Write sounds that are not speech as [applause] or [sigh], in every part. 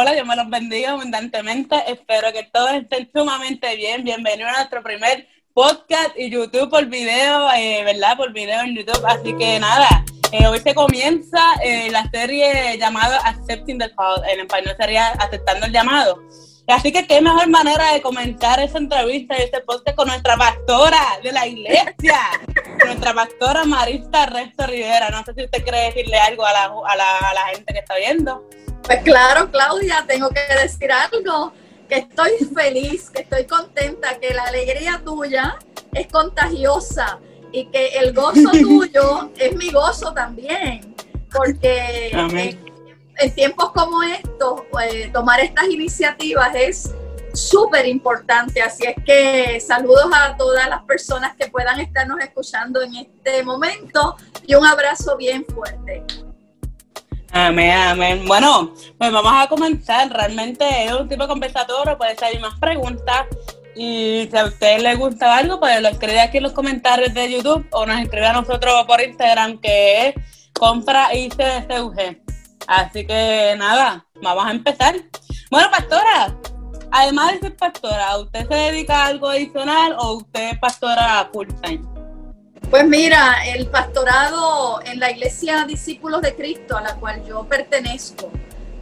hola, Dios me los bendiga abundantemente. Espero que todos estén sumamente bien. Bienvenido a nuestro primer podcast y YouTube por video, eh, ¿verdad? Por video en YouTube. Así que nada, eh, hoy se comienza eh, la serie llamada Accepting the Call. En español sería Aceptando el Llamado. Así que qué mejor manera de comenzar esa entrevista y este podcast con nuestra pastora de la iglesia, [laughs] nuestra pastora Marista Resto Rivera. No sé si usted quiere decirle algo a la, a la, a la gente que está viendo. Pues claro, Claudia, tengo que decir algo, que estoy feliz, que estoy contenta, que la alegría tuya es contagiosa y que el gozo [laughs] tuyo es mi gozo también, porque en, tiempos como estos, eh, tomar estas iniciativas es súper importante, así es que saludos a todas las personas que puedan estarnos escuchando en este momento y un abrazo bien fuerte. Amén, amén. Bueno, pues vamos a comenzar. Realmente es un tipo conversatorio, puede ser más preguntas. Y si a usted le gusta algo, pues lo escribe aquí en los comentarios de YouTube o nos escribe a nosotros por Instagram, que es compra ICSUG. Así que nada, vamos a empezar. Bueno, pastora, además de ser pastora, ¿usted se dedica a algo adicional o usted es pastora full time? Pues mira, el pastorado en la Iglesia Discípulos de Cristo, a la cual yo pertenezco,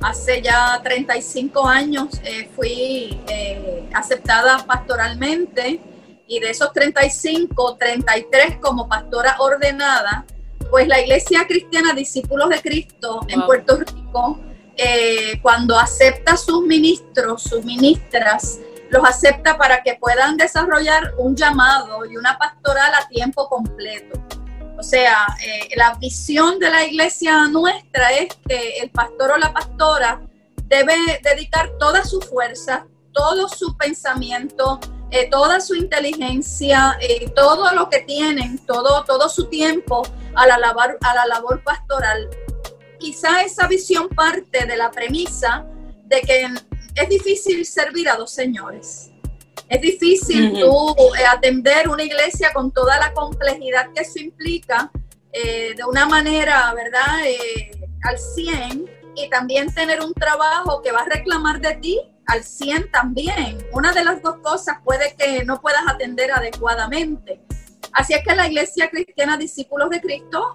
hace ya 35 años eh, fui eh, aceptada pastoralmente y de esos 35, 33 como pastora ordenada, pues la Iglesia Cristiana Discípulos de Cristo en Puerto Rico, eh, cuando acepta sus ministros, sus ministras, los acepta para que puedan desarrollar un llamado y una pastoral a tiempo completo. O sea, eh, la visión de la iglesia nuestra es que el pastor o la pastora debe dedicar toda su fuerza, todo su pensamiento, eh, toda su inteligencia, eh, todo lo que tienen, todo, todo su tiempo a la, labor, a la labor pastoral. Quizá esa visión parte de la premisa de que es difícil servir a dos señores. Es difícil tú eh, atender una iglesia con toda la complejidad que eso implica eh, de una manera, ¿verdad? Eh, al 100 y también tener un trabajo que va a reclamar de ti al 100 también. Una de las dos cosas puede que no puedas atender adecuadamente. Así es que la Iglesia Cristiana Discípulos de Cristo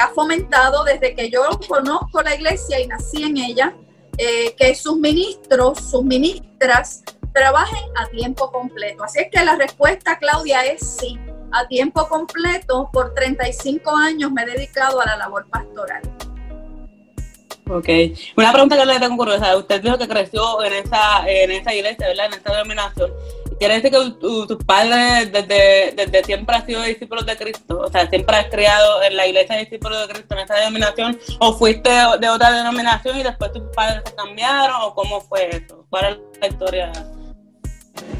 ha fomentado desde que yo conozco la iglesia y nací en ella, eh, que sus ministros, sus ministras, trabajen a tiempo completo. Así es que la respuesta, Claudia, es sí. A tiempo completo, por 35 años me he dedicado a la labor pastoral. Ok. Una pregunta que le tengo curiosidad. Usted dijo que creció en esa, en esa iglesia, ¿verdad? En esa denominación. ¿Quiere decir que tus padres desde, desde siempre han sido discípulos de Cristo? O sea, siempre has criado en la iglesia de discípulos de Cristo, en esa denominación, o fuiste de, otra denominación y después tus padres se cambiaron, o cómo fue eso? ¿Cuál es la historia?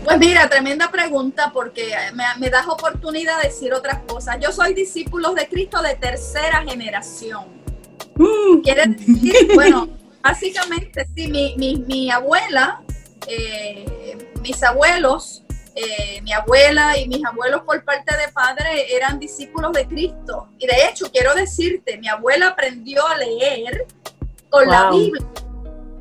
Pues mira, tremenda pregunta porque me, me das oportunidad de decir otras cosas. Yo soy discípulo de Cristo de tercera generación. Mm. ¿Quiere decir? Bueno, básicamente sí, mi, mi, mi abuela eh, mis abuelos, eh, mi abuela y mis abuelos por parte de padre eran discípulos de Cristo. Y de hecho, quiero decirte, mi abuela aprendió a leer con la Biblia.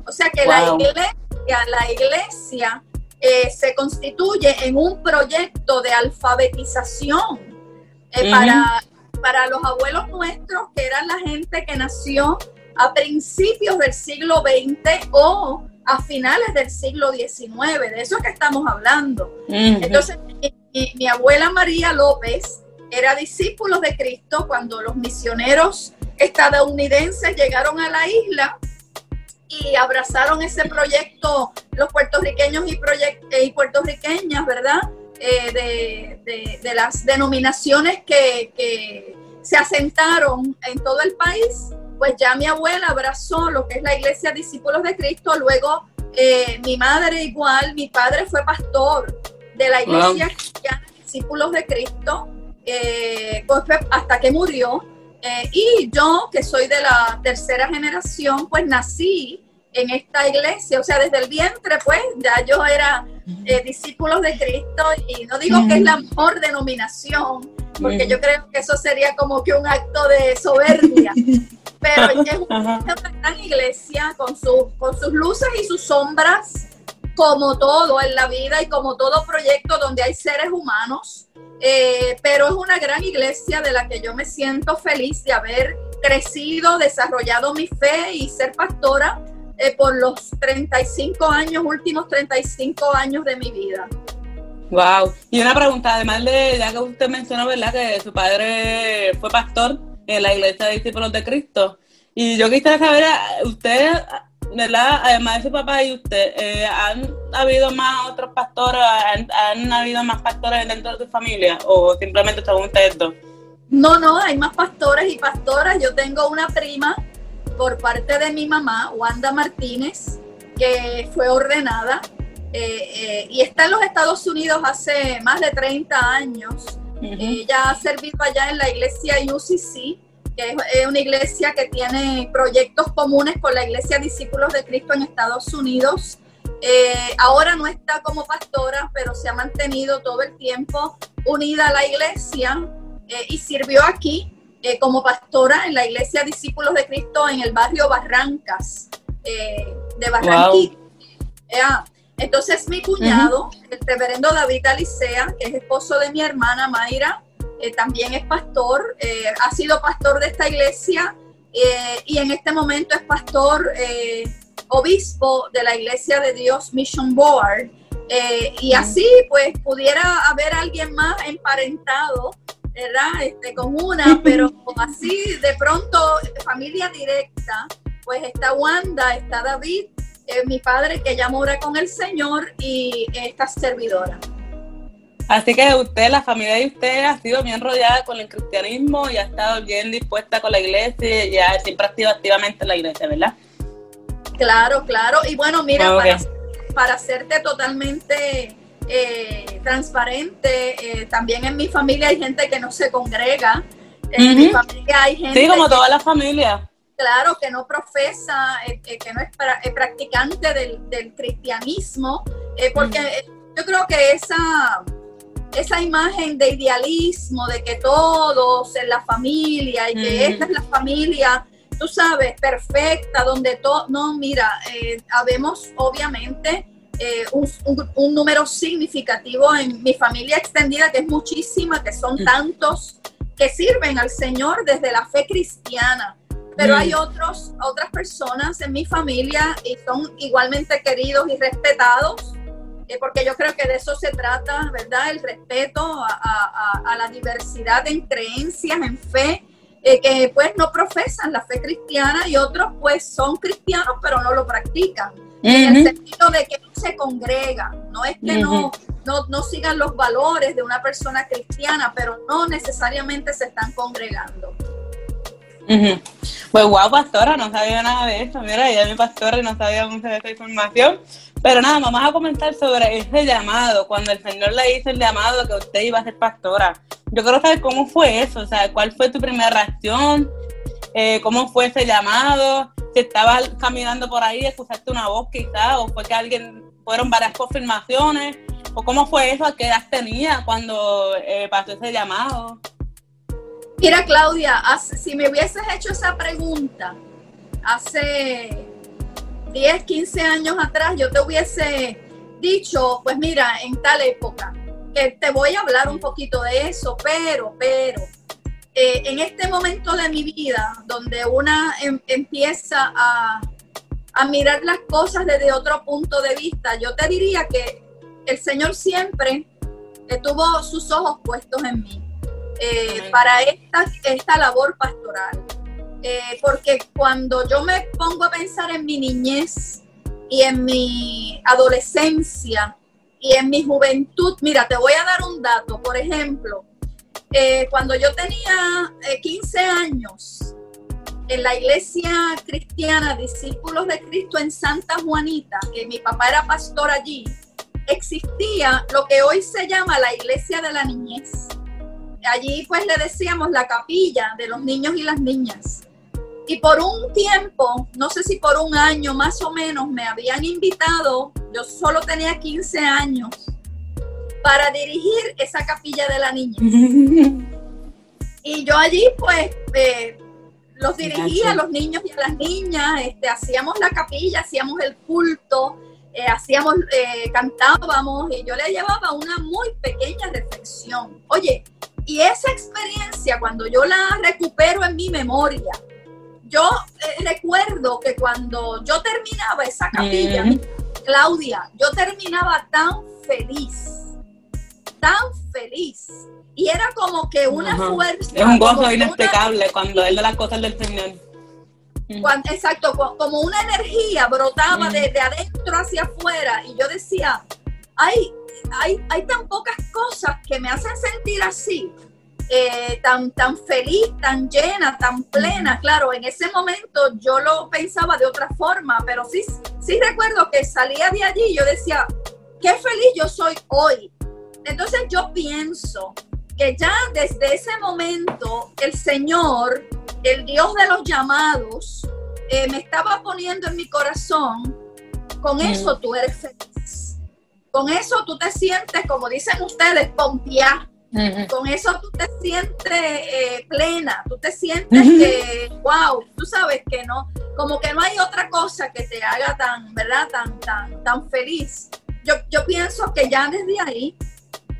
O sea que la iglesia, la iglesia eh, se constituye en un proyecto de alfabetización para, para los abuelos nuestros, que eran la gente que nació a principios del siglo XX o a finales del siglo XIX, de eso es que estamos hablando. Entonces, mi, abuela María López era discípulo de Cristo cuando los misioneros estadounidenses llegaron a la isla y abrazaron ese proyecto, los puertorriqueños y, y puertorriqueñas, ¿verdad? Eh, de, las denominaciones que, que se asentaron en todo el país pues ya mi abuela abrazó lo que es la iglesia Discípulos de Cristo, luego eh, mi madre igual, mi padre fue pastor de la iglesia cristiana discípulos de Cristo, eh, pues, hasta que murió. Eh, y yo, que soy de la tercera generación, pues nací en esta iglesia, o sea, desde el vientre, pues ya yo era eh, discípulos de Cristo y no digo que es la mejor denominación, porque yo creo que eso sería como que un acto de soberbia, [laughs] pero [laughs] es una, gran iglesia con, con sus luces y sus sombras, como todo en la vida y como todo proyecto donde hay seres humanos, eh, pero es una gran iglesia de la que yo me siento feliz de haber crecido, desarrollado mi fe y ser pastora eh, por los 35 años, últimos 35 años de mi vida. Wow. Y una pregunta, además de, ya que usted mencionó, ¿verdad? Que su padre fue pastor en la iglesia de discípulos de Cristo. Y yo quisiera saber, usted, ¿verdad? Además de su papá y usted, eh, ¿han habido más otros pastores? ¿han, habido más pastores dentro de su familia? ¿O simplemente son ustedes dos? No, no, hay más pastores y pastoras. Yo tengo una prima por parte de mi mamá, Wanda Martínez, que fue ordenada eh, eh, y está en los Estados Unidos hace más de 30 años. Ella ha servido allá en la iglesia UCC, que es una iglesia que tiene proyectos comunes con la iglesia Discípulos de Cristo en Estados Unidos. Eh, ahora no está como pastora, pero se ha mantenido todo el tiempo unida a la iglesia y sirvió aquí eh, como pastora en la iglesia Discípulos de Cristo en el barrio Barrancas eh, de Barranquilla. Entonces mi cuñado, el reverendo David Alicea, que es esposo de mi hermana Mayra, eh, también es pastor, ha sido pastor de esta iglesia y en este momento es pastor obispo de la iglesia de Dios Mission Board. y así pues pudiera haber alguien más emparentado ¿verdad? Este, con una, [laughs] pero así de pronto, familia directa, pues está Wanda, está David, eh, mi padre que ya mora con el Señor y esta servidora. Así que usted, la familia de usted ha sido bien rodeada con el cristianismo y ha estado bien dispuesta con la iglesia y ya siempre ha sido activamente en la iglesia, ¿verdad? Claro, claro. Y bueno, mira, para, para hacerte totalmente eh, transparente. Eh, también en mi familia hay gente que no se congrega. En mi familia hay gente. Sí, como toda la familia. Claro, que no profesa, eh, que no es practicante del, cristianismo, porque yo creo que esa, esa imagen de idealismo, de que todos en la familia y que esta es la familia, tú sabes, perfecta, donde todo, no, mira, habemos obviamente eh, un, número significativo en mi familia extendida, que es muchísima, que son mm. tantos que sirven al Señor desde la fe cristiana. Pero hay mm. otros, otras personas en mi familia y son igualmente queridos y respetados, eh, porque yo creo que de eso se trata, ¿verdad? El respeto a, a, la diversidad en creencias, en fe, eh, que pues no profesan la fe cristiana y otros pues son cristianos pero no lo practican en el sentido de que no se congrega, no es que no, no, sigan los valores de una persona cristiana, pero no necesariamente se están congregando. Pues wow, pastora, no sabía nada de eso. Mira, ella es mi pastora y no sabía mucha de esta información. Pero nada, vamos a comentar sobre ese llamado, cuando el Señor le hizo el llamado que usted iba a ser pastora. Yo quiero saber cómo fue eso, o sea, cuál fue tu primera reacción, eh, cómo fue ese llamado, si estabas caminando por ahí, escuchaste una voz quizás, o fue que alguien, fueron varias confirmaciones, o cómo fue eso, a qué edad tenía cuando eh, pasó ese llamado. Mira, Claudia, si me hubieses hecho esa pregunta hace 10, 15 años atrás, yo te hubiese dicho, pues mira, en tal época, que te voy a hablar un poquito de eso, pero, pero, eh, en este momento de mi vida, donde una em, empieza a, mirar las cosas desde otro punto de vista, yo te diría que el Señor siempre tuvo sus ojos puestos en mí eh, para esta, esta labor pastoral. Eh, porque cuando yo me pongo a pensar en mi niñez y en mi adolescencia y en mi juventud, mira, te voy a dar un dato, por ejemplo, eh, cuando yo tenía 15 eh, años, en la iglesia cristiana Discípulos de Cristo en Santa Juanita, que mi papá era pastor allí, existía lo que hoy se llama la iglesia de la niñez. Allí pues le decíamos la capilla de los niños y las niñas. Y por un tiempo, no sé si por un año más o menos, me habían invitado, yo solo tenía 15 años, para dirigir esa capilla de la niña. [laughs] y yo allí pues eh, los dirigía a los niños y a las niñas, este, hacíamos la capilla, hacíamos el culto, eh, hacíamos, eh, cantábamos y yo le llevaba una muy pequeña reflexión. Oye, y esa experiencia cuando yo la recupero en mi memoria, yo recuerdo que cuando yo terminaba esa capilla, Claudia, yo terminaba tan feliz tan feliz. Y era como que una fuerza. Es un gozo inexplicable cuando es de las cosas del Señor. exacto, como una energía brotaba desde adentro hacia afuera. Y yo decía, hay, hay, hay tan pocas cosas que me hacen sentir así. Eh, tan, tan feliz, tan llena, tan plena. Claro, en ese momento yo lo pensaba de otra forma, pero sí, sí recuerdo que salía de allí y yo decía, qué feliz yo soy hoy. Entonces yo pienso que ya desde ese momento el Señor, el Dios de los llamados, eh, me estaba poniendo en mi corazón, con eso tú eres feliz. Con eso tú te sientes, como dicen ustedes, pompear. Con eso tú te sientes eh, plena, tú te sientes que, wow, tú sabes que no, como que no hay otra cosa que te haga tan, ¿verdad? Tan, tan, tan feliz. Yo, yo pienso que ya desde ahí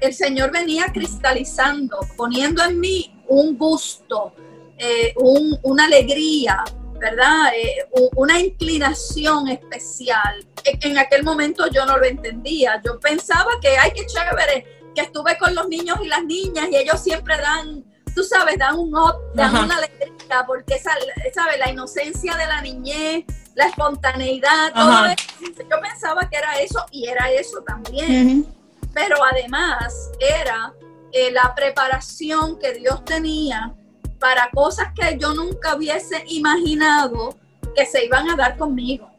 el Señor venía cristalizando, poniendo en mí un gusto, eh, una alegría, ¿verdad? Eh, una inclinación especial. En, aquel momento yo no lo entendía. Yo pensaba que, ay, qué chévere, que estuve con los niños y las niñas y ellos siempre dan, tú sabes, dan un dan una alegría, porque esa, ¿sabes? La inocencia de la niñez, la espontaneidad, todo eso. Yo pensaba que era eso y era eso también pero además era eh, la preparación que Dios tenía para cosas que yo nunca hubiese imaginado que se iban a dar conmigo.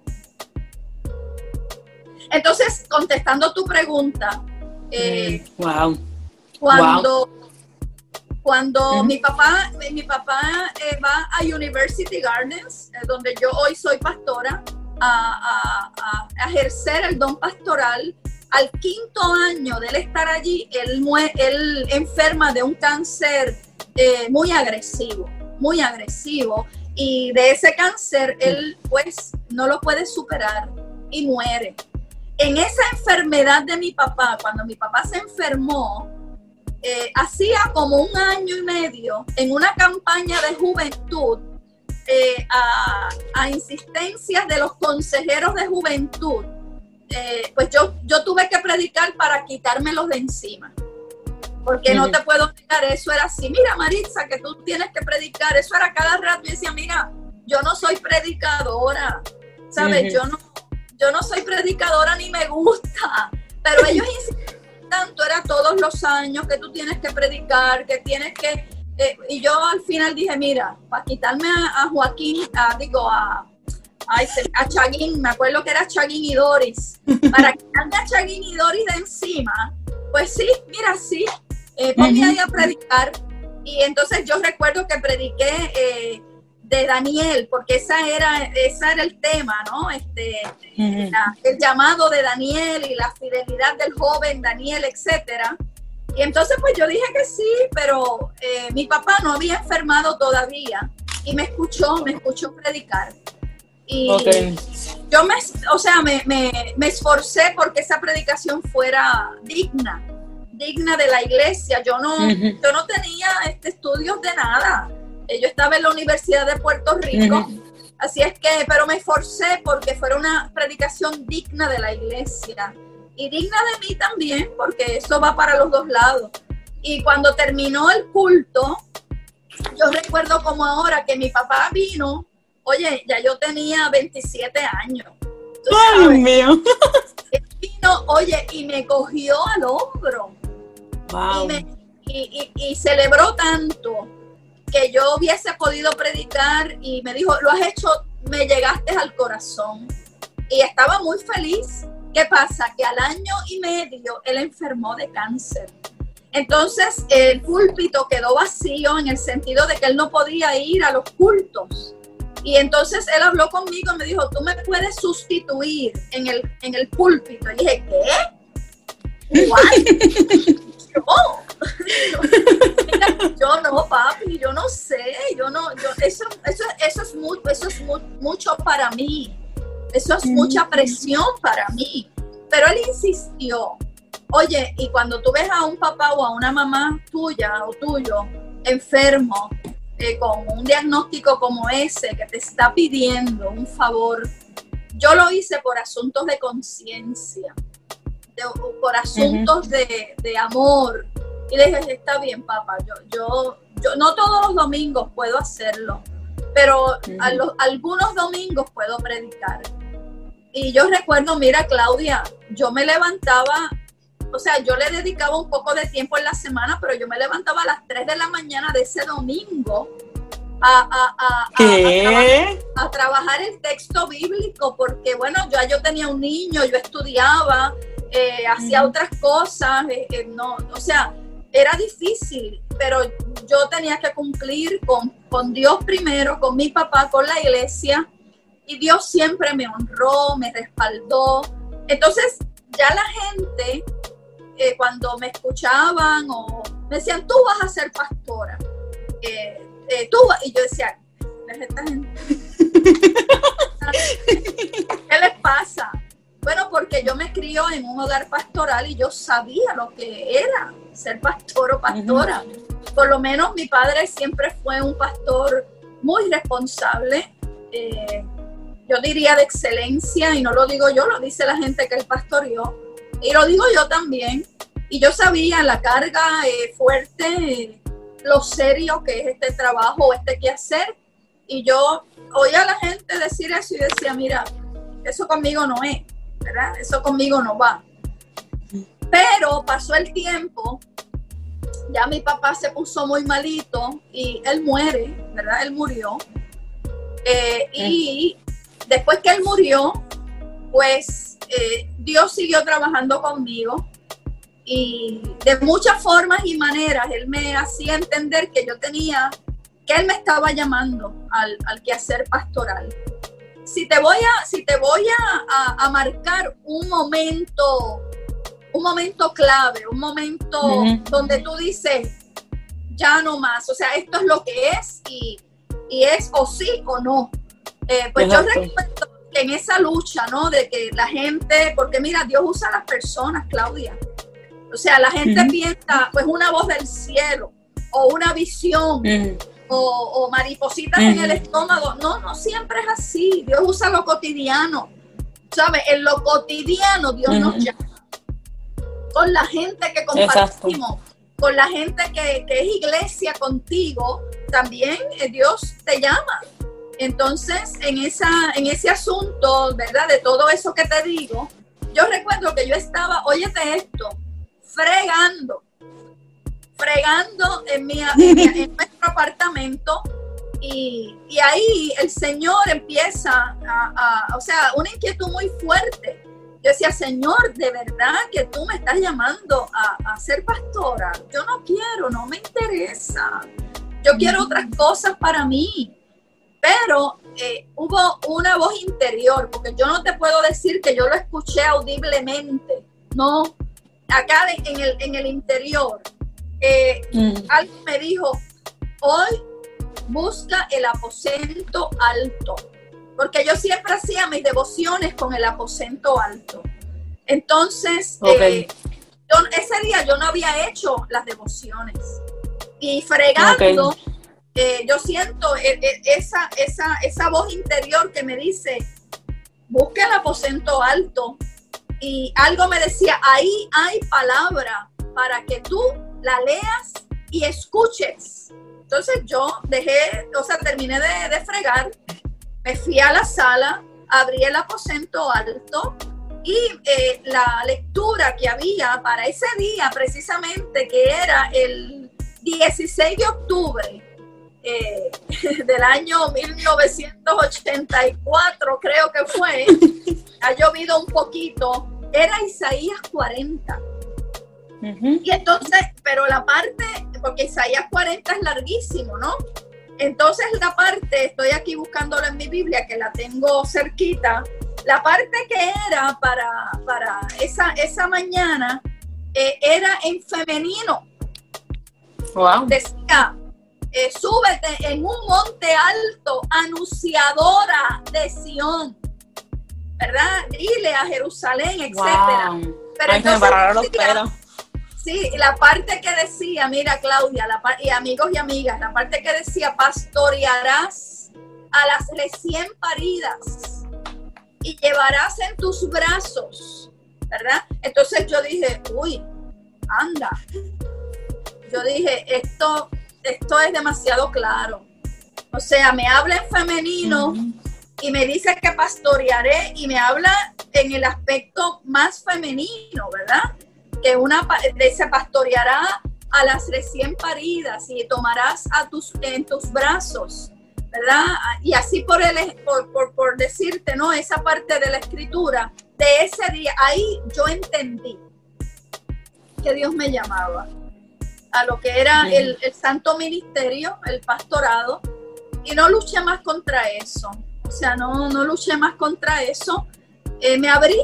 Entonces, contestando tu pregunta, eh, mm, wow. cuando, cuando mi papá, mi papá eh, va a University Gardens, donde yo hoy soy pastora, a, a, ejercer el don pastoral, al quinto año de él estar allí, él, él enferma de un cáncer eh, muy agresivo, muy agresivo. Y de ese cáncer él pues no lo puede superar y muere. En esa enfermedad de mi papá, cuando mi papá se enfermó, eh, hacía como un año y medio en una campaña de juventud eh, a, a insistencias de los consejeros de juventud pues yo, yo tuve que predicar para quitármelos de encima. Porque no te puedo explicar, eso era así. Mira, Maritza, que tú tienes que predicar. Eso era cada rato. Y decía, mira, yo no soy predicadora. ¿Sabes? Yo no yo no soy predicadora ni me gusta. Pero ellos insistían tanto, era todos los años que tú tienes que predicar, que tienes que. Eh, y yo al final dije, mira, para quitarme a, Joaquín, digo, a, Ay, a Chaguín, me acuerdo que era Chaguín y Doris. Para [laughs] quitarme a Chaguín y Doris de encima, pues sí, mira, sí, eh, ahí a predicar. Y entonces yo recuerdo que prediqué eh, de Daniel, porque esa era, esa era el tema, ¿no? Este, el llamado de Daniel y la fidelidad del joven Daniel, etcétera. Y entonces pues yo dije que sí, pero eh, mi papá no había enfermado todavía y me escuchó, me escuchó predicar. Y yo me, o sea, me, me, esforcé porque esa predicación fuera digna, digna de la iglesia. Yo no, yo no tenía este, estudios de nada. Eh, yo estaba en la Universidad de Puerto Rico. Así es que, pero me esforcé porque fuera una predicación digna de la iglesia y digna de mí también, porque eso va para los dos lados. Y cuando terminó el culto, yo recuerdo como ahora que mi papá vino Oye, ya yo tenía 27 años. ¡Ay, mío! Vino, oye, y me cogió al hombro. Wow. Y, y, celebró tanto que yo hubiese podido predicar y me dijo, lo has hecho, me llegaste al corazón. Y estaba muy feliz. ¿Qué pasa? Que al año y medio él enfermó de cáncer. Entonces el púlpito quedó vacío en el sentido de que él no podía ir a los cultos. Y entonces él habló conmigo y me dijo, tú me puedes sustituir en el, en el púlpito. Y dije, ¿qué? [laughs] [laughs] yo no, papi, yo no sé, yo no, yo, eso, eso, eso es, muy, eso es mucho para mí, eso es mucha presión para mí. Pero él insistió, oye, y cuando tú ves a un papá o a una mamá tuya o tuyo enfermo, eh, con un diagnóstico como ese que te está pidiendo un favor, yo lo hice por asuntos de conciencia, por asuntos de, de, amor. Y le dije, está bien, papá, yo, yo, yo no todos los domingos puedo hacerlo, pero a los, algunos domingos puedo predicar. Y yo recuerdo, mira, Claudia, yo me levantaba o sea, yo le dedicaba un poco de tiempo en la semana, pero yo me levantaba a las 3 de la mañana de ese domingo a, a, trabajar, el texto bíblico, porque bueno, ya yo tenía un niño, yo estudiaba, eh, hacía otras cosas, eh, no, o sea, era difícil, pero yo tenía que cumplir con, con Dios primero, con mi papá, con la iglesia, y Dios siempre me honró, me respaldó. Entonces, ya la gente eh, cuando me escuchaban o me decían, tú vas a ser pastora. Eh, eh, tú y yo decía, [laughs] [laughs] ¿qué les pasa? Bueno, porque yo me crío en un hogar pastoral y yo sabía lo que era ser pastor o pastora. Por lo menos mi padre siempre fue un pastor muy responsable, yo diría de excelencia, y no lo digo yo, lo dice la gente que él pastoreó y lo digo yo también. Y yo sabía la carga eh, fuerte, lo serio que es este trabajo, este quehacer. Y yo oía a la gente decir eso y decía, mira, eso conmigo no es, Eso conmigo no va. Pero pasó el tiempo, ya mi papá se puso muy malito y él muere, ¿verdad? Él murió. Eh, y después que él murió, pues eh, Dios siguió trabajando conmigo y de muchas formas y maneras Él me hacía entender que yo tenía, que Él me estaba llamando al, al quehacer pastoral. Si te voy a, si te voy a, marcar un momento, un momento clave, un momento donde tú dices, ya no más, o sea, esto es lo que es y, es o sí o no. Eh, pues yo recuerdo en esa lucha, ¿no? De que la gente, porque mira, Dios usa a las personas, Claudia. O sea, la gente piensa, pues una voz del cielo, o una visión, o, maripositas en el estómago. No, no siempre es así. Dios usa lo cotidiano. ¿Sabes? En lo cotidiano Dios nos llama. Con la gente que compartimos, con la gente que, que, es iglesia contigo, también eh, Dios te llama. Entonces, en, esa, en ese asunto, ¿verdad? De todo eso que te digo, yo recuerdo que yo estaba, óyete esto, fregando, fregando en, mi, en, nuestro apartamento y, ahí el Señor empieza a, o sea, una inquietud muy fuerte. Yo decía, Señor, de verdad que tú me estás llamando a, a ser pastora. Yo no quiero, no me interesa. Yo quiero otras cosas para mí pero eh, hubo una voz interior, porque yo no te puedo decir que yo lo escuché audiblemente, no, acá en, el, en el interior, eh, mm. alguien me dijo, hoy busca el aposento alto, porque yo siempre hacía mis devociones con el aposento alto. Entonces, eh, ese día yo no había hecho las devociones. Y fregando, eh, yo siento eh, esa, esa, esa voz interior que me dice, busca el aposento alto. Y algo me decía, ahí hay palabra para que tú la leas y escuches. Entonces yo dejé, o sea, terminé de, de fregar, me fui a la sala, abrí el aposento alto y la lectura que había para ese día precisamente, que era el 16 de octubre eh, [laughs] del año 1984, creo que fue. [laughs] Ha llovido un poquito era Isaías 40. Y entonces, pero la parte, porque Isaías 40 es larguísimo, ¿no? Entonces la parte, estoy aquí buscándolo en mi Biblia, que la tengo cerquita, la parte que era para, para esa, esa mañana eh, era en femenino. Wow. Decía, eh, súbete en un monte alto, anunciadora de Sión, ¿verdad? Dile a Jerusalén, etcétera. Pero entonces, los pelos. Sí, la parte que decía, mira Claudia, la y amigos y amigas, la parte que decía, pastorearás a las recién paridas y llevarás en tus brazos, ¿verdad? Entonces yo dije, uy, anda. Yo dije, esto, esto es demasiado claro. O sea, me habla en femenino y me dice que pastorearé y me habla en el aspecto más femenino, ¿verdad? Que una se pastoreará a las recién paridas y tomarás a tus, en tus brazos, ¿verdad? Y así por, el, por, por, decirte, ¿no? Esa parte de la escritura, de ese día, ahí yo entendí que Dios me llamaba a lo que era el, el, santo ministerio, el pastorado, y no luché más contra eso. O sea, no, no luché más contra eso. Eh, me abrí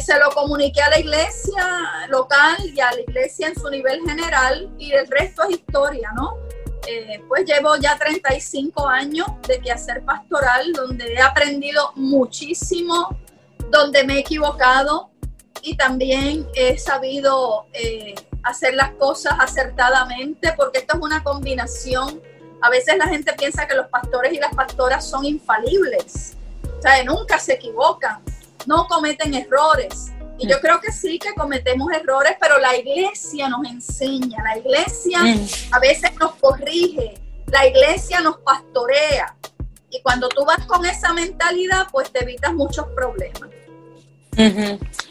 se lo comuniqué a la iglesia local y a la iglesia en su nivel general y el resto es historia, ¿no? Eh, pues llevo ya 35 años de quehacer pastoral donde he aprendido muchísimo, donde me he equivocado y también he sabido eh, hacer las cosas acertadamente porque esto es una combinación. A veces la gente piensa que los pastores y las pastoras son infalibles, o nunca se equivocan no cometen errores. Y yo creo que sí que cometemos errores, pero la iglesia nos enseña, la iglesia a veces nos corrige, la iglesia nos pastorea. Y cuando tú vas con esa mentalidad, pues te evitas muchos problemas.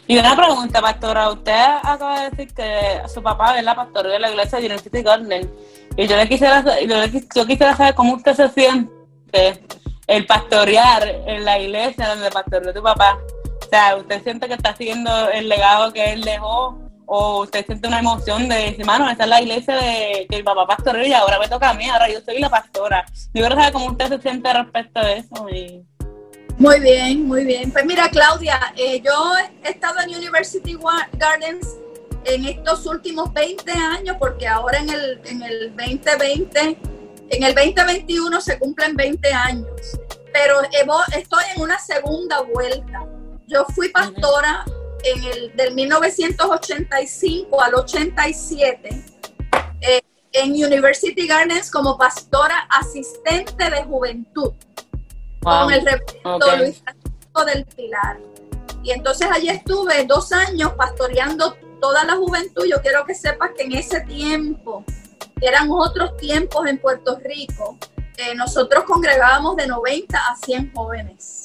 Y una pregunta, pastora. Usted acaba de decir que su papá es la pastora de la iglesia de University Garden. Y yo le quisiera, yo quisiera saber cómo usted se siente el pastorear en la iglesia donde pastoreó tu papá. Sea, ¿usted siente que está siguiendo el legado que él dejó? ¿O usted siente una emoción de decir, mano, esa es la iglesia de que mi papá pastoreó y ahora me toca a mí, ahora yo soy la pastora? Yo quiero saber cómo usted se siente respecto a eso. Muy bien, muy bien. Pues mira, Claudia, eh, yo he estado en University Gardens en estos últimos 20 años, porque ahora en el, en el 2020, en el 2021 se cumplen 20 años, pero estoy en una segunda vuelta. Yo fui pastora en el del 1985 al 87 eh, en University Gardens como pastora asistente de juventud con el reverendo Luis Francisco del Pilar. Y entonces allí estuve dos años pastoreando toda la juventud. Yo quiero que sepas que en ese tiempo, eran otros tiempos en Puerto Rico, eh, nosotros congregábamos de 90 a 100 jóvenes.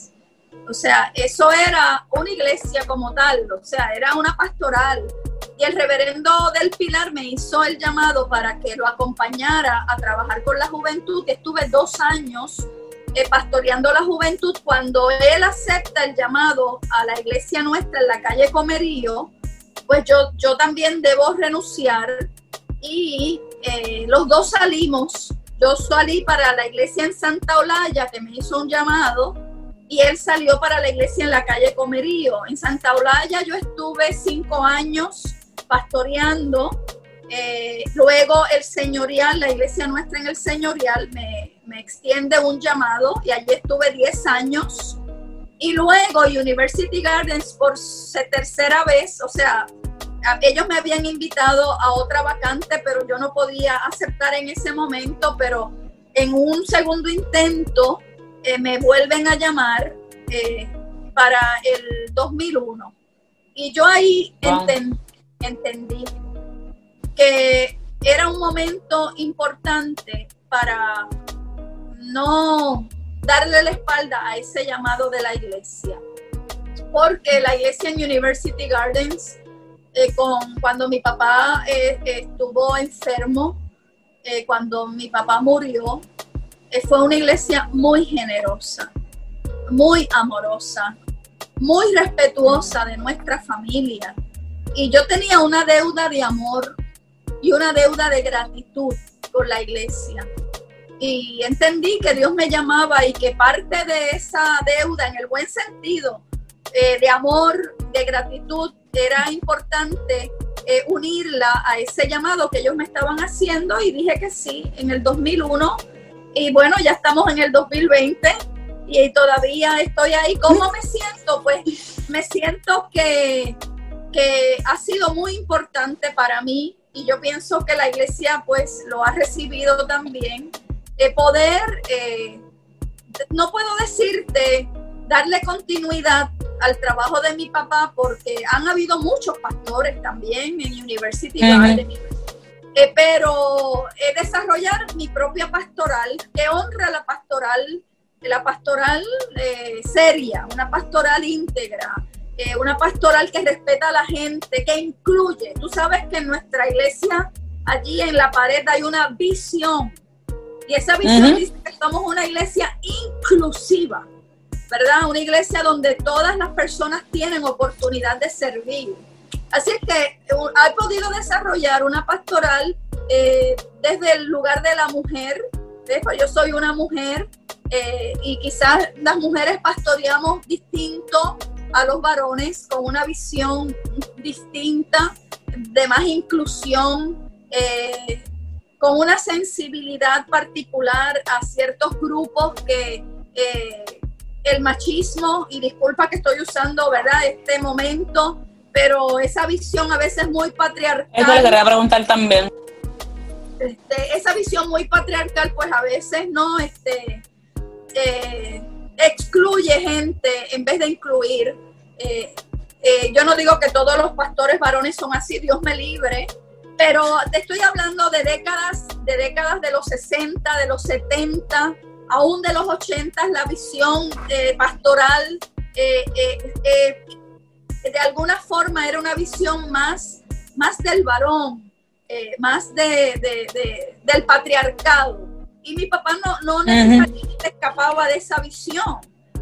O sea, eso era una iglesia como tal, o sea, era una pastoral. Y el reverendo del Pilar me hizo el llamado para que lo acompañara a trabajar con la juventud, estuve dos años eh, pastoreando la juventud. Cuando él acepta el llamado a la iglesia nuestra en la calle Comerío, pues yo, yo también debo renunciar y eh, los dos salimos. Yo salí para la iglesia en Santa Olaya, que me hizo un llamado, y él salió para la iglesia en la calle Comerío. En Santa Olaya yo estuve cinco años pastoreando. Eh, luego el señorial, la iglesia nuestra en el señorial, me, me extiende un llamado y allí estuve diez años. Y luego University Gardens por tercera vez, o sea, ellos me habían invitado a otra vacante, pero yo no podía aceptar en ese momento, pero en un segundo intento eh, me vuelven a llamar eh, para el 2001. Y yo ahí entendí que era un momento importante para no darle la espalda a ese llamado de la iglesia. Porque la iglesia en University Gardens, eh, con, cuando mi papá estuvo enfermo, cuando mi papá murió, fue una iglesia muy generosa, muy amorosa. muy respetuosa de nuestra familia. Y yo tenía una deuda de amor y una deuda de gratitud con la iglesia. Y entendí que Dios me llamaba y que parte de esa deuda, en el buen sentido, eh, de amor, de gratitud, era importante eh, unirla a ese llamado que ellos me estaban haciendo y dije que sí en el 2001 y bueno, ya estamos en el 2020 y todavía estoy ahí. ¿Cómo me siento? Pues me siento que, que ha sido muy importante para mí y yo pienso que la iglesia pues lo ha recibido también. de poder, eh, no puedo decirte, darle continuidad al trabajo de mi papá porque han habido muchos pastores también en University eh, pero desarrollar mi propia pastoral que honra la pastoral, la pastoral eh, seria, una pastoral íntegra, eh, una pastoral que respeta a la gente, que incluye. Tú sabes que en nuestra iglesia, allí en la pared hay una visión. Y esa visión dice que somos una iglesia inclusiva, ¿verdad? Una iglesia donde todas las personas tienen oportunidad de servir. Así es que he eh, podido desarrollar una pastoral eh, desde el lugar de la mujer. Pues yo soy una mujer y quizás las mujeres pastoreamos distinto a los varones con una visión distinta, de más inclusión, eh, con una sensibilidad particular a ciertos grupos que eh, el machismo, y disculpa que estoy usando, ¿verdad?, este momento, pero esa visión a veces muy patriarcal. Eso le quería preguntar también. Este, esa visión muy patriarcal, pues a veces no, este, eh, excluye gente en vez de incluir. Eh, eh, yo no digo que todos los pastores varones son así, Dios me libre, pero te estoy hablando de décadas, de décadas de los 60, de los 70, aún de los 80, la visión pastoral de alguna forma era una visión más, más del varón, más de, del patriarcado. Y mi papá no, no necesariamente escapaba de esa visión,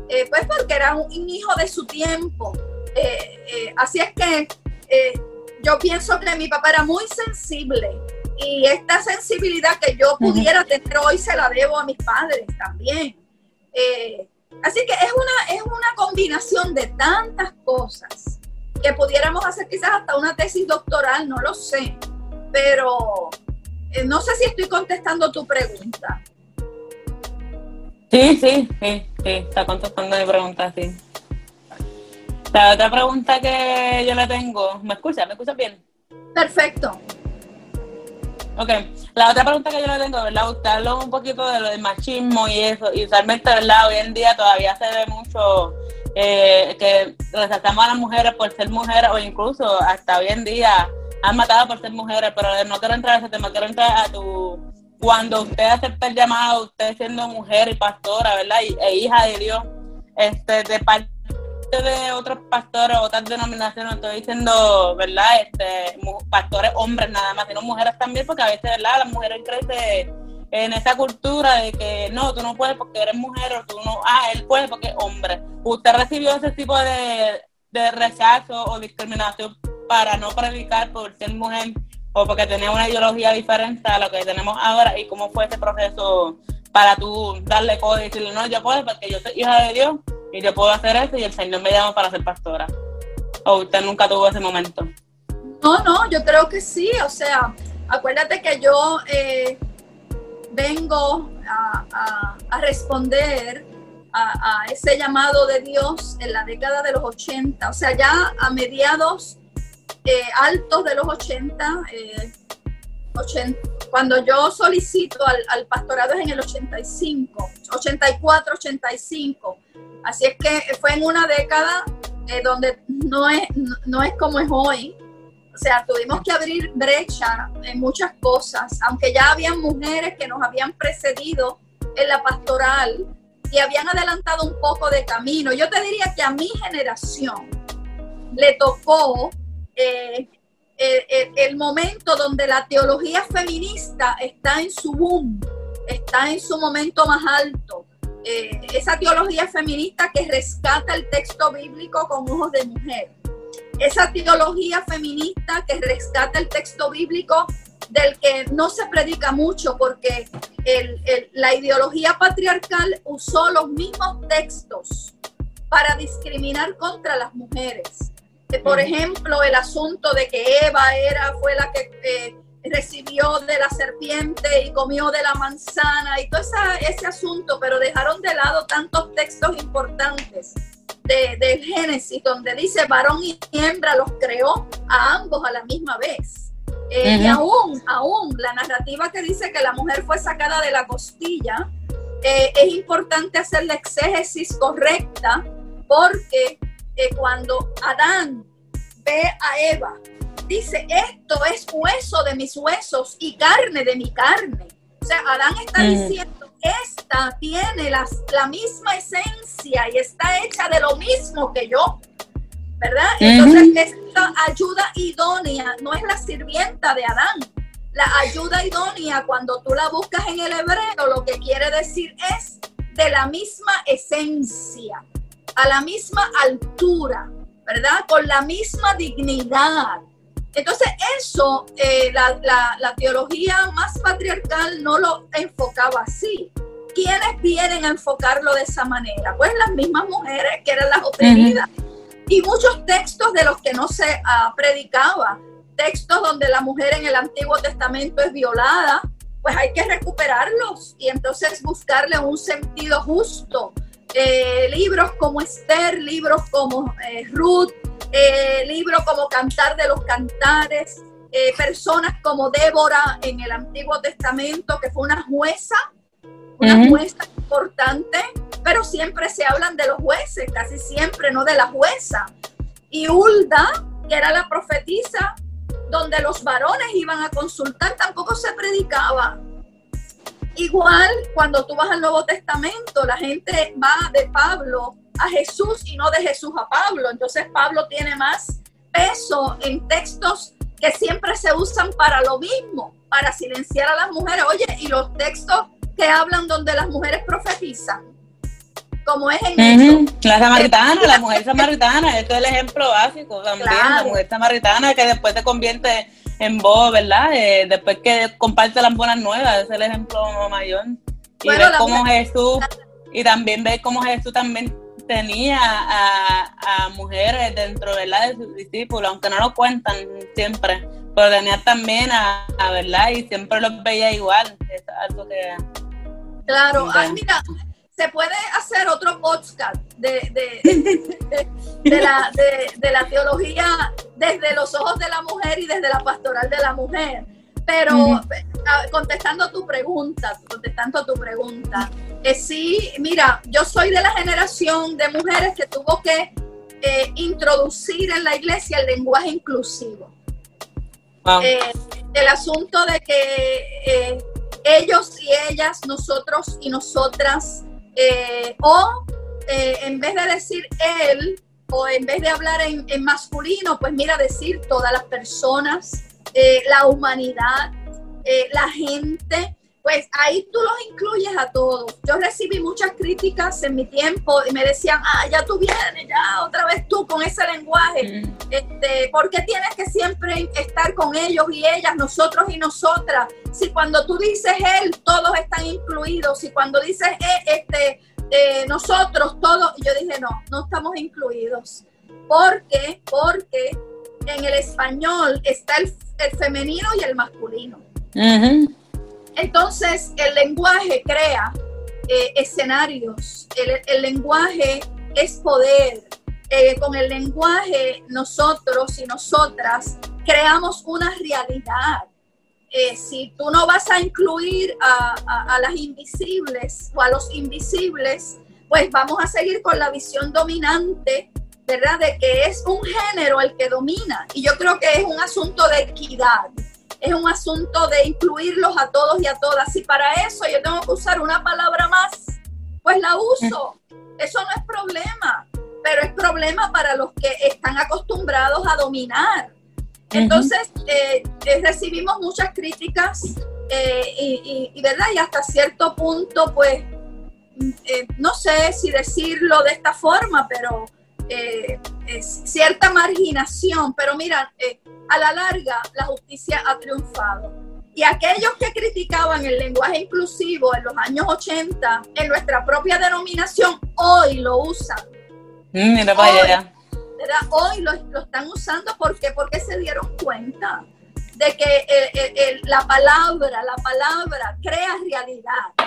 eh, pues porque era un, hijo de su tiempo. Eh, eh, así es que yo pienso que mi papá era muy sensible. Y esta sensibilidad que yo pudiera tener hoy se la debo a mis padres también. Así que es una, es una combinación de tantas cosas que pudiéramos hacer quizás hasta una tesis doctoral, no lo sé, pero eh, no sé si estoy contestando tu pregunta. Sí, sí, sí, sí, está contestando mi pregunta, sí. La otra pregunta que yo le tengo, ¿me escuchas? ¿Me escuchas bien? Perfecto. Ok, la otra pregunta que yo le tengo, ¿verdad? Usted habló un poquito de lo del machismo y eso, y usualmente, ¿verdad? Hoy en día todavía se ve mucho eh, que resaltamos a las mujeres por ser mujeres o incluso hasta hoy en día han matado por ser mujeres, pero no quiero entrar a ese tema, quiero entrar a tu... Cuando usted acepta el llamado, usted siendo mujer y pastora, ¿verdad? Y, e hija de Dios, este, de parte de otros pastores, otras denominaciones, estoy diciendo, ¿verdad? Este, pastores hombres nada más, sino mujeres también, porque a veces, ¿verdad? Las mujeres crecen en esa cultura de que no, tú no puedes porque eres mujer o tú no, ah, él puede porque es hombre. ¿Usted recibió ese tipo de, de rechazo o discriminación para no predicar por ser mujer o porque tenía una ideología diferente a lo que tenemos ahora y cómo fue ese proceso para tú darle codo y decirle, no, yo puedo porque yo soy hija de Dios y yo puedo hacer eso y el Señor me llama para ser pastora. ¿O usted nunca tuvo ese momento? No, no, yo creo que sí, o sea, acuérdate que yo eh, vengo a, a, responder a, ese llamado de Dios en la década de los 80, o sea, ya a mediados eh, altos de los 80, 80, eh, cuando yo solicito al, pastorado es en el 85, 84, 85. Así es que fue en una década eh, donde no es, no es como es hoy. O sea, tuvimos que abrir brecha en muchas cosas, aunque ya habían mujeres que nos habían precedido en la pastoral y habían adelantado un poco de camino. Yo te diría que a mi generación le tocó eh, eh, eh, el momento donde la teología feminista está en su boom, está en su momento más alto. Eh, esa teología feminista que rescata el texto bíblico con ojos de mujer. Esa teología feminista que rescata el texto bíblico del que no se predica mucho porque la ideología patriarcal usó los mismos textos para discriminar contra las mujeres. por ejemplo, el asunto de que Eva era, fue la que eh, recibió de la serpiente y comió de la manzana y todo ese asunto, pero dejaron de lado tantos textos importantes de, del Génesis, donde dice varón y hembra los creó a ambos a la misma vez. Eh, y aún, aún la narrativa que dice que la mujer fue sacada de la costilla, eh, es importante hacer la exégesis correcta porque eh, cuando Adán ve a Eva dice, esto es hueso de mis huesos y carne de mi carne. O sea, Adán está mm. diciendo, esta tiene la misma esencia y está hecha de lo mismo que yo. ¿Verdad? Entonces, esta ayuda idónea no es la sirvienta de Adán. La ayuda idónea, cuando tú la buscas en el hebreo, lo que quiere decir es de la misma esencia, a la misma altura, ¿verdad? Con la misma dignidad. Entonces eso, eh, la, teología más patriarcal no lo enfocaba así. ¿Quiénes vienen a enfocarlo de esa manera? Pues las mismas mujeres que eran las oprimidas. Y muchos textos de los que no se ah, predicaba, textos donde la mujer en el Antiguo Testamento es violada, pues hay que recuperarlos y entonces buscarle un sentido justo. Eh, libros como Esther, libros como eh, Ruth, eh, libros como Cantar de los Cantares, eh, personas como Débora en el Antiguo Testamento, que fue una jueza, una jueza importante, pero siempre se hablan de los jueces, casi siempre, no de la jueza. Y Hulda, que era la profetisa, donde los varones iban a consultar, tampoco se predicaba. Igual cuando tú vas al Nuevo Testamento, la gente va de Pablo a Jesús y no de Jesús a Pablo. Entonces Pablo tiene más peso en textos que siempre se usan para lo mismo, para silenciar a las mujeres. Oye, y los textos que hablan donde las mujeres profetizan, como es en La samaritana, la mujer samaritana, esto es el ejemplo básico también, la mujer samaritana que después se convierte en voz, ¿verdad? Eh, después que comparte las buenas nuevas, es el ejemplo mayor. Y ver cómo Jesús, y también ver cómo Jesús también tenía a, mujeres dentro ¿verdad? de sus discípulos, aunque no lo cuentan siempre, pero tenía también a, ¿verdad? Y siempre los veía igual. Es algo que... Claro, mira, se puede hacer otro podcast de, de, de, la, de, la teología desde los ojos de la mujer y desde la pastoral de la mujer. Pero contestando tu pregunta, contestando tu pregunta, eh, sí, mira, yo soy de la generación de mujeres que tuvo que eh, introducir en la iglesia el lenguaje inclusivo. Eh, el asunto de que ellos y ellas, nosotros y nosotras, o en vez de decir él, o en vez de hablar en, en masculino, pues mira, decir todas las personas, eh, la humanidad, eh, la gente, pues ahí tú los incluyes a todos. Yo recibí muchas críticas en mi tiempo y me decían, ah, ya tú vienes, ya otra vez tú con ese lenguaje. Mm. Este, ¿Por qué tienes que siempre estar con ellos y ellas, nosotros y nosotras? Si cuando tú dices él, todos están incluidos. Si cuando dices eh, este, nosotros, todos, yo dije, no, no estamos incluidos. ¿Por qué? Porque en el español está el, femenino y el masculino. Entonces, el lenguaje crea eh, escenarios, el, lenguaje es poder. Eh, con el lenguaje, nosotros y nosotras creamos una realidad. Eh, si tú no vas a incluir a las invisibles o a los invisibles, pues vamos a seguir con la visión dominante ¿verdad? De que es un género el que domina. Y yo creo que es un asunto de equidad, es un asunto de incluirlos a todos y a todas. Y para eso yo tengo que usar una palabra más, pues la uso. Eso no es problema, pero es problema para los que están acostumbrados a dominar. Entonces, eh, eh, recibimos muchas críticas eh, y, y, ¿verdad? Y hasta cierto punto, pues, eh, no sé si decirlo de esta forma, pero eh, es cierta marginación. Pero mira, a la larga la justicia ha triunfado. Y aquellos que criticaban el lenguaje inclusivo en los años 80 en nuestra propia denominación, hoy lo usan. Mm, mira para Hoy lo, están usando porque porque se dieron cuenta de que la palabra, la palabra crea realidad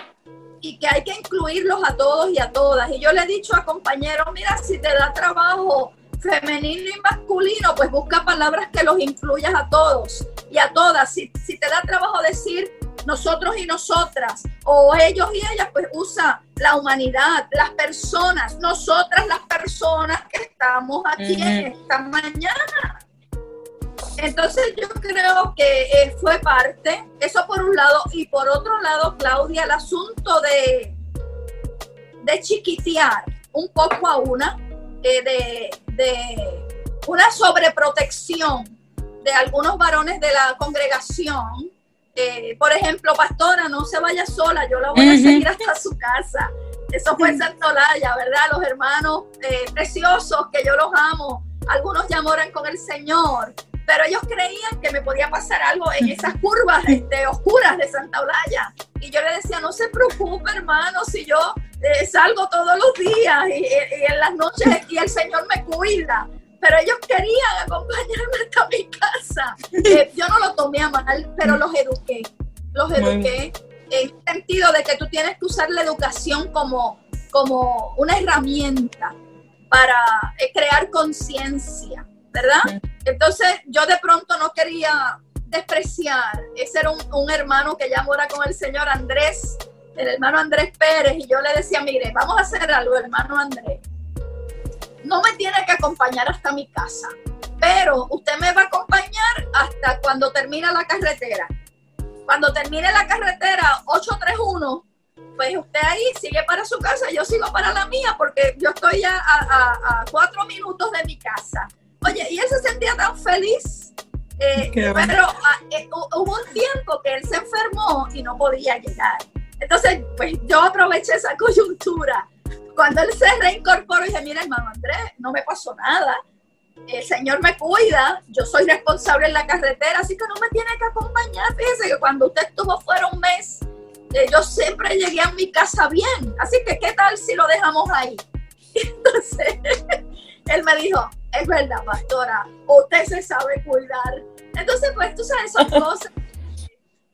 y que hay que incluirlos a todos y a todas. Y yo le he dicho a compañeros, mira, si te da trabajo femenino y masculino, pues busca palabras que los incluyas a todos y a todas. Si, si te da trabajo decir nosotros y nosotras, o ellos y ellas, pues usa la humanidad, las personas, nosotras las personas que estamos aquí en esta mañana. Entonces yo creo que eh, fue parte, eso por un lado, y por otro lado, Claudia, el asunto de, de chiquitear un poco a una, eh, de, de una sobreprotección de algunos varones de la congregación. Eh, por ejemplo, pastora, no se vaya sola, yo la voy a seguir hasta su casa. Eso fue en Santolaya, ¿verdad? Los hermanos preciosos, que yo los amo. Algunos ya moran con el Señor pero ellos creían que me podía pasar algo en esas curvas este, oscuras de Santa Olaya. Y yo le decía, no se preocupe, hermano, si yo eh, salgo todos los días y, en las noches y el Señor me cuida. Pero ellos querían acompañarme [laughs] hasta mi casa. Eh, yo no lo tomé a mal, pero los eduqué. Los eduqué en el sentido de que tú tienes que usar la educación como, como una herramienta para eh, crear conciencia ¿verdad? Entonces yo de pronto no quería despreciar, ese era un, hermano que ya mora con el señor Andrés, el hermano Andrés Pérez, y yo le decía, mire, vamos a hacer algo, hermano Andrés. No me tiene que acompañar hasta mi casa, pero usted me va a acompañar hasta cuando termina la carretera. Cuando termine la carretera 831, pues usted ahí sigue para su casa, yo sigo para la mía, porque yo estoy ya a cuatro minutos de mi casa. Oye, y él se sentía tan feliz. Eh, pero ah, eh, hubo un tiempo que él se enfermó y no podía llegar. Entonces, pues yo aproveché esa coyuntura. Cuando él se reincorporó, dije, mira, hermano Andrés, no me pasó nada. El Señor me cuida, yo soy responsable en la carretera, así que no me tiene que acompañar. Fíjese que cuando usted estuvo fuera un mes, eh, yo siempre llegué a mi casa bien. Así que, ¿qué tal si lo dejamos ahí? [laughs] Entonces, él me dijo, es verdad, pastora, usted se sabe cuidar. Entonces, pues tú sabes, son [laughs] cosas,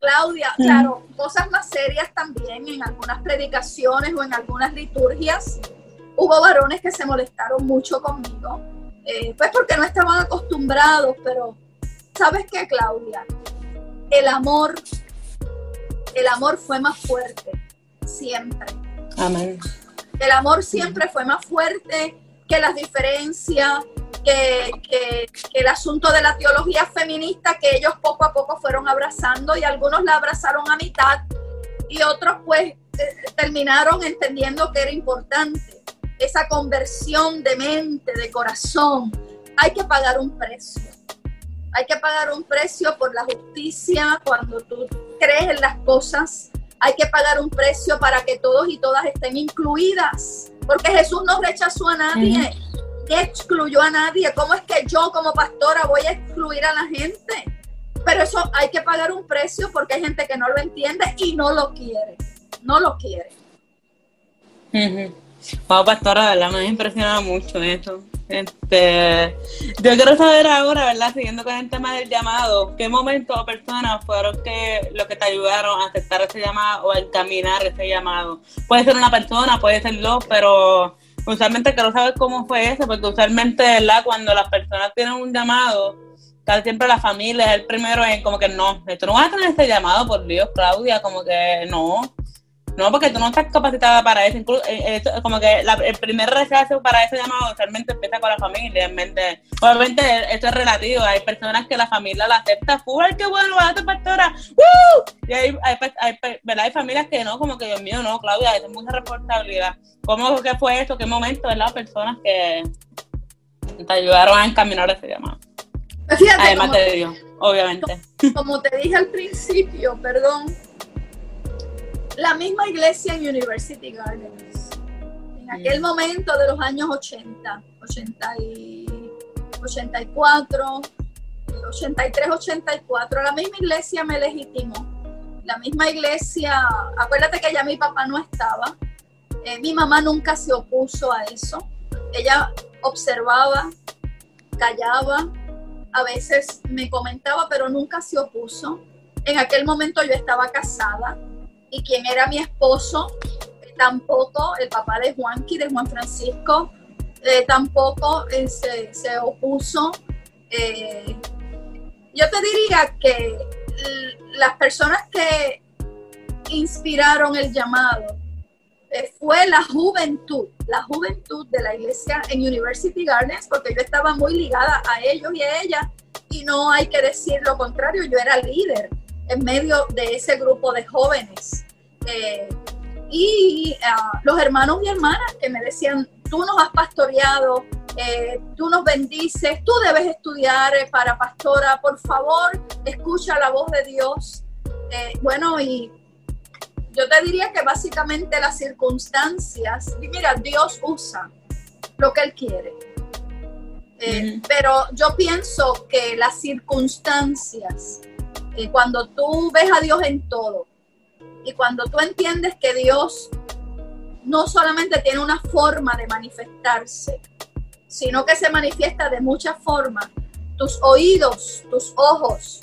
Claudia, claro, cosas más serias también en algunas predicaciones o en algunas liturgias. Hubo varones que se molestaron mucho conmigo, eh, pues porque no estaban acostumbrados, pero ¿sabes qué, Claudia? El amor, el amor fue más fuerte, siempre. Amén. El amor siempre fue más fuerte que las diferencias, que, el asunto de la teología feminista que ellos poco a poco fueron abrazando y algunos la abrazaron a mitad y otros pues eh, terminaron entendiendo que era importante esa conversión de mente, de corazón. Hay que pagar un precio. Hay que pagar un precio por la justicia cuando tú crees en las cosas. Hay que pagar un precio para que todos y todas estén incluidas. Porque Jesús no rechazó a nadie excluyó a nadie. ¿Cómo es que yo como pastora voy a excluir a la gente? Pero eso hay que pagar un precio porque hay gente que no lo entiende y no lo quiere. No lo quiere. Wow, pastora, ¿verdad? Me ha impresionado mucho eso. Este, yo quiero saber ahora, ¿verdad? Siguiendo con el tema del llamado, ¿qué momentos o personas fueron que lo que te ayudaron a aceptar ese llamado o a encaminar ese llamado? Puede ser una persona, puede ser dos, pero usualmente quiero saber cómo fue eso, porque usualmente, ¿verdad? Cuando las personas tienen un llamado, casi siempre la familia es el primero en como que no, esto no vas a tener este llamado, por Dios, Claudia, como que no. No, porque tú no estás capacitada para eso. Incluso, eh, como que el primer rechazo para ese llamado usualmente empieza con la familia. En mente. Obviamente esto es relativo. Hay personas que la familia la acepta. ¡Uy, qué bueno! ¡Va a tu pastora! Y hay, hay, hay, ¿verdad? hay familias que no, como que Dios mío, no, Claudia, es mucha responsabilidad. ¿Cómo que fue esto? ¿Qué momento, verdad? Personas que te ayudaron a encaminar ese llamado. Además de Dios, obviamente. Como te dije al principio, perdón, La misma iglesia en University Gardens. En aquel momento de los años 80, 80 y 84, 83, 84, la misma iglesia me legitimó. La misma iglesia, acuérdate que ya mi papá no estaba, eh, mi mamá nunca se opuso a eso. Ella observaba, callaba, a veces me comentaba, pero nunca se opuso. En aquel momento yo estaba casada y quien era mi esposo, eh, tampoco, el papá de Juanqui, de Juan Francisco, eh, tampoco se, opuso. yo te diría que las personas que inspiraron el llamado eh, fue la juventud, la juventud de la iglesia en University Gardens, porque yo estaba muy ligada a ellos y a ella, y no hay que decir lo contrario, yo era líder en medio de ese grupo de jóvenes. Eh, y ah, los hermanos y hermanas que me decían, tú nos has pastoreado, eh, tú nos bendices, tú debes estudiar para pastora, por favor, escucha la voz de Dios. bueno, y yo te diría que básicamente las circunstancias, mira, Dios usa lo que Él quiere. Eh, pero yo pienso que las circunstancias, eh, cuando tú ves a Dios en todo y cuando tú entiendes que Dios no solamente tiene una forma de manifestarse, sino que se manifiesta de muchas formas, tus oídos, tus ojos,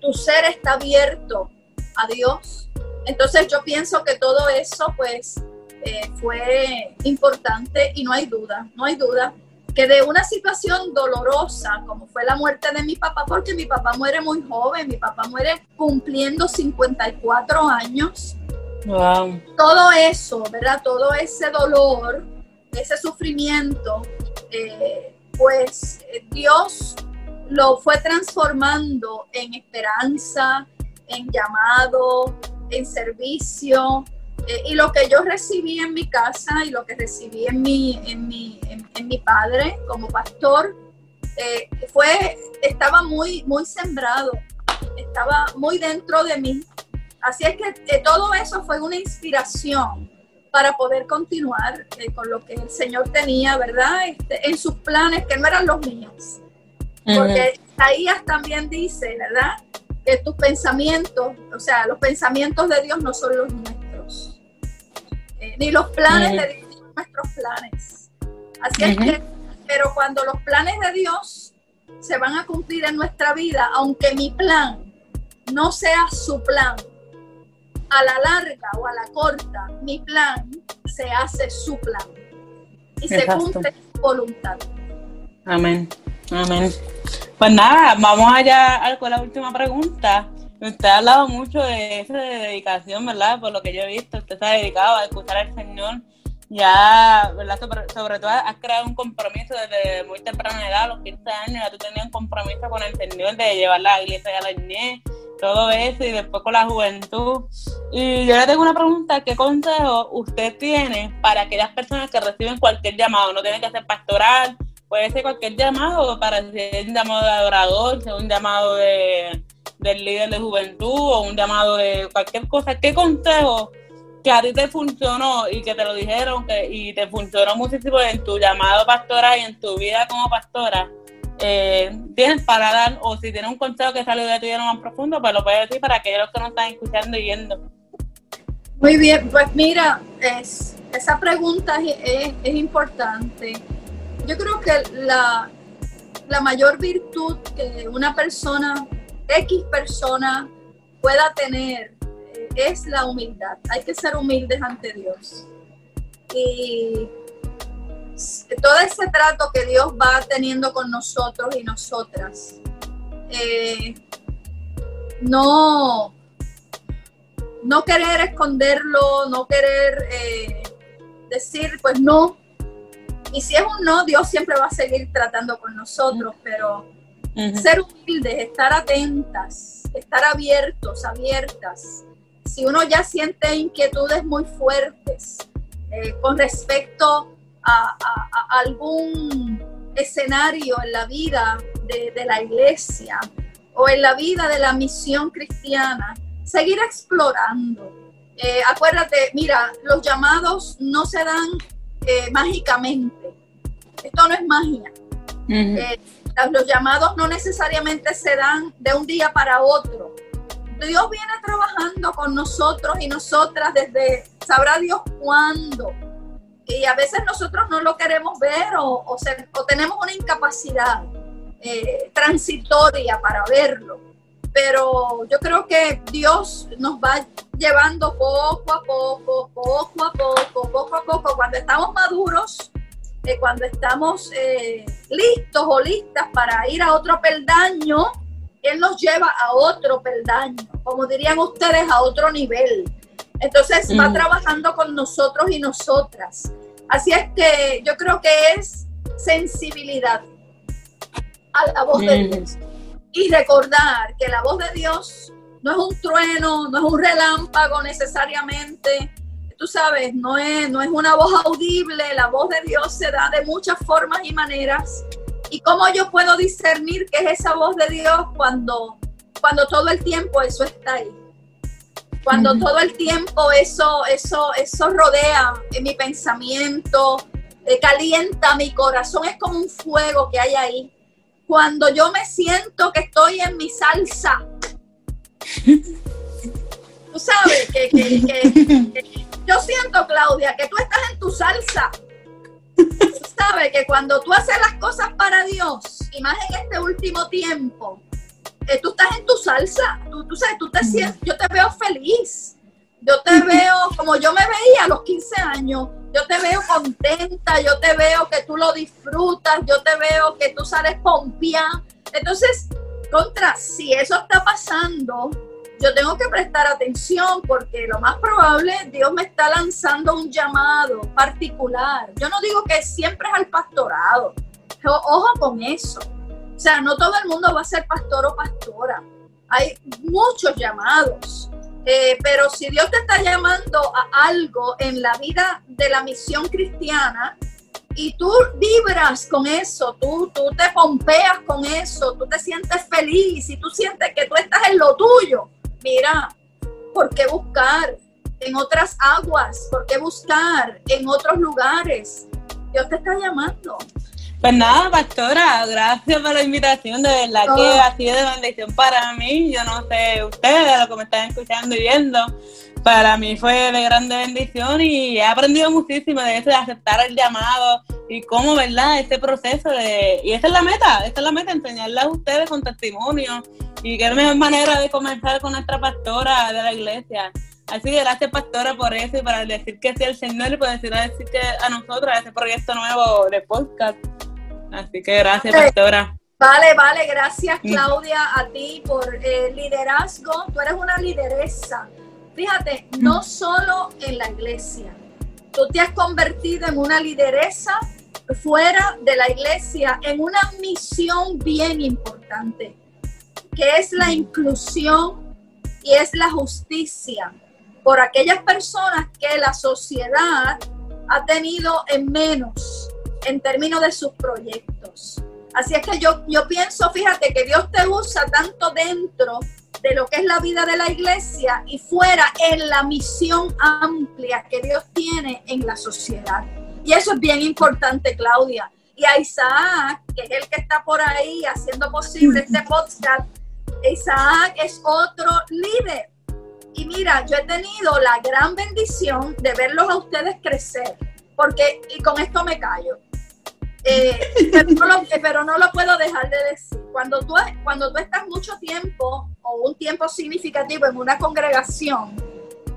tu ser está abierto a Dios. Entonces yo pienso que todo eso pues eh, fue importante y no hay duda, no hay duda que de una situación dolorosa como fue la muerte de mi papá, porque mi papá muere muy joven, mi papá muere cumpliendo 54 años. Wow. Todo eso, ¿verdad? Todo ese dolor, ese sufrimiento, eh, pues Dios lo fue transformando en esperanza, en llamado, en servicio. Eh, y lo que yo recibí en mi casa y lo que recibí en mi, en mi, en, mi padre como pastor, eh, fue, estaba muy, muy sembrado, estaba muy dentro de mí. Así es que eh, todo eso fue una inspiración para poder continuar con lo que el Señor tenía, ¿verdad? Este, en sus planes que no eran los míos. Porque Isaías también dice, ¿verdad? que tus pensamientos, o sea, los pensamientos de Dios no son los eh, ni los planes de Dios son nuestros planes. Así es que, pero cuando los planes de Dios se van a cumplir en nuestra vida, aunque mi plan no sea su plan, a la larga o a la corta, mi plan se hace su plan y se cumple su voluntad. Amén. Amén. Pues nada, vamos allá con la última pregunta. Usted ha hablado mucho de esa dedicación, ¿verdad? Por lo que yo he visto, usted se ha dedicado a escuchar al Señor. Ya, ¿verdad? Sobre, todo has creado un compromiso desde muy temprana edad, los 15 años, ya tú tenías un compromiso con el Señor de llevar la iglesia a la niñez, todo eso, y después con la juventud. Y yo le tengo una pregunta, ¿qué consejo usted tiene para aquellas personas que reciben cualquier llamado? No tiene que ser pastoral, puede ser cualquier llamado para ser un llamado de adorador, sea un llamado de, del líder de juventud o un llamado de cualquier cosa. ¿Qué consejo que a ti te funcionó y que te lo dijeron que, y te funcionó muchísimo en tu llamado pastora y en tu vida como pastora? Eh, tienes para dar, o si tienes un consejo que salió de ti más profundo, pues lo puedes decir para aquellos que no están escuchando y viendo. Muy bien, pues mira, es, esa pregunta es, es importante yo creo que la, mayor virtud que una persona, X persona, pueda tener eh, es la humildad. Hay que ser humildes ante Dios. Y todo ese trato que Dios va teniendo con nosotros y nosotras, eh, no, no querer esconderlo, no querer eh, decir, pues no, y si es un no, Dios siempre va a seguir tratando con nosotros, pero ser humildes, estar atentas, estar abiertos, abiertas. Si uno ya siente inquietudes muy fuertes eh, con respecto a, algún escenario en la vida de, de la iglesia o en la vida de la misión cristiana, seguir explorando, Eh, acuérdate, mira, los llamados no se dan eh, mágicamente. Esto no es magia. Eh, los llamados no necesariamente se dan de un día para otro. Dios viene trabajando con nosotros y nosotras desde, sabrá Dios cuándo. Y a veces nosotros no lo queremos ver o, o, tenemos una incapacidad transitoria para verlo pero yo creo que Dios nos va llevando poco a poco, poco a poco, poco a poco, cuando estamos maduros, eh, cuando estamos eh, listos o listas para ir a otro peldaño, Él nos lleva a otro peldaño, como dirían ustedes, a otro nivel. Entonces va mm. trabajando con nosotros y nosotras. Así es que yo creo que es sensibilidad a la voz de mm. Dios y recordar que la voz de Dios no es un trueno, no es un relámpago necesariamente. Tú sabes, no es, no es una voz audible, la voz de Dios se da de muchas formas y maneras. ¿Y cómo yo puedo discernir que es esa voz de Dios cuando, cuando todo el tiempo eso está ahí? Cuando todo el tiempo eso, eso, eso rodea en mi pensamiento, eh, calienta mi corazón, es como un fuego que hay ahí cuando yo me siento que estoy en mi salsa. [laughs] Tú sabes que, yo siento, Claudia, que tú estás en tu salsa. Tú sabes que cuando tú haces las cosas para Dios, y más en este último tiempo, eh, tú estás en tu salsa. Tú, sabes, tú te sientes, yo te veo feliz. Yo te veo como yo me veía a los 15 años yo te veo contenta, yo te veo que tú lo disfrutas, yo te veo que tú sales pompia. Entonces, contra, si eso está pasando, yo tengo que prestar atención porque lo más probable Dios me está lanzando un llamado particular. Yo no digo que siempre es al pastorado. Ojo con eso. O sea, no todo el mundo va a ser pastor o pastora. Hay muchos llamados. Eh, pero si Dios te está llamando a algo en la vida de la misión cristiana y tú vibras con eso, tú, tú te pompeas con eso, tú te sientes feliz y tú sientes que tú estás en lo tuyo, mira, ¿por qué buscar en otras aguas? ¿Por qué buscar en otros lugares? Dios te está llamando. Pues nada, pastora, gracias por la invitación, de verdad que ha sido de bendición para mí. Yo no sé ustedes, lo que me están escuchando y viendo, para mí fue de grande bendición y he aprendido muchísimo de eso, de aceptar el llamado y cómo, ¿verdad? Este proceso de... Y esa es la meta, esa es la meta, enseñarles a ustedes con testimonio y qué mejor manera de comenzar con nuestra pastora de la iglesia. Así que gracias, pastora, por eso y para decir que sí al Señor y por decir, decir que a nosotros, a ese proyecto nuevo de podcast. Así que gracias, pastora. Vale, vale, gracias mm. Claudia a ti por el liderazgo. Tú eres una lideresa. Fíjate, mm. no solo en la iglesia. Tú te has convertido en una lideresa fuera de la iglesia, en una misión bien importante, que es la inclusión y es la justicia por aquellas personas que la sociedad ha tenido en menos en términos de sus proyectos. Así es que yo, yo pienso, fíjate, que Dios te usa tanto dentro de lo que es la vida de la iglesia y fuera en la misión amplia que Dios tiene en la sociedad. Y eso es bien importante, Claudia. Y a Isaac, que es el que está por ahí haciendo posible este podcast, Isaac es otro líder. Y mira, yo he tenido la gran bendición de verlos a ustedes crecer, porque, y con esto me callo, eh, pero, no lo, puedo dejar de decir. Cuando tú, cuando tú estás mucho tiempo o un tiempo significativo en una congregación,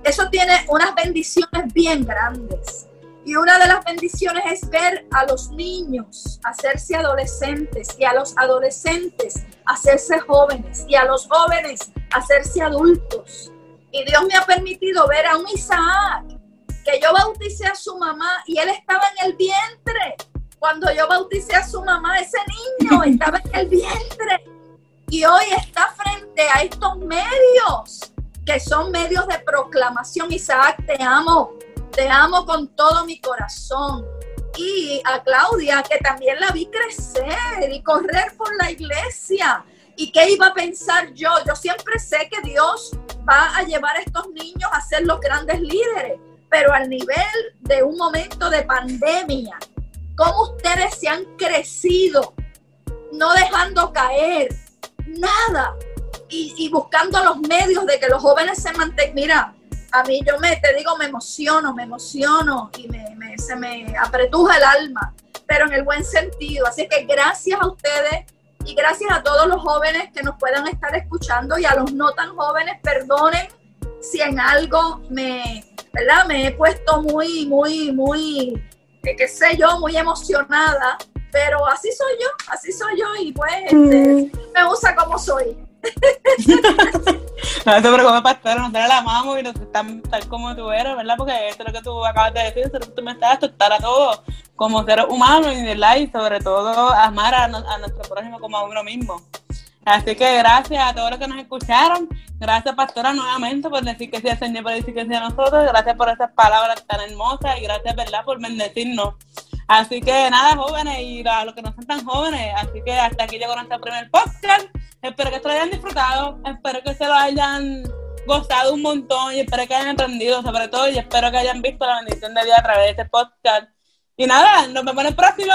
eso tiene unas bendiciones bien grandes. Y una de las bendiciones es ver a los niños hacerse adolescentes y a los adolescentes hacerse jóvenes y a los jóvenes hacerse adultos. Y Dios me ha permitido ver a un Isaac que yo bauticé a su mamá y él estaba en el vientre cuando yo bauticé a su mamá, ese niño estaba en el vientre y hoy está frente a estos medios que son medios de proclamación. Isaac, te amo, te amo con todo mi corazón. Y a Claudia, que también la vi crecer y correr por la iglesia. ¿Y qué iba a pensar yo? Yo siempre sé que Dios va a llevar a estos niños a ser los grandes líderes, pero al nivel de un momento de pandemia, cómo ustedes se han crecido, no dejando caer nada y, buscando los medios de que los jóvenes se mantengan. Mira, a mí yo me, te digo, me emociono, me emociono y me, se me apretuja el alma, pero en el buen sentido. Así que gracias a ustedes y gracias a todos los jóvenes que nos puedan estar escuchando y a los no tan jóvenes, perdonen si en algo me, ¿verdad? Me he puesto muy, muy, muy, eh, qué sé yo, muy emocionada, pero así soy yo, así soy yo y pues este, mm. me usa como soy. [laughs] no te preocupes, pastora, nosotros la amamos y nos están tal como tú eres, ¿verdad? Porque esto es lo que tú acabas de decir, eso es lo que tú me estás, tratar a todos como seres humanos y, ¿verdad? y sobre todo amar a, a nuestro prójimo como a uno mismo. Así que gracias a todos los que nos escucharon. Gracias, pastora, nuevamente por decir que sí al Señor, por decir que sí a nosotros. Gracias por esas palabras tan hermosas y gracias, ¿verdad?, por bendecirnos. Así que nada, jóvenes y a los que no son tan jóvenes. Así que hasta aquí llegó nuestro primer podcast. Espero que se lo hayan disfrutado. Espero que se lo hayan gozado un montón y espero que hayan aprendido sobre todo y espero que hayan visto la bendición de Dios a través de este podcast. Y nada, nos vemos en el próximo.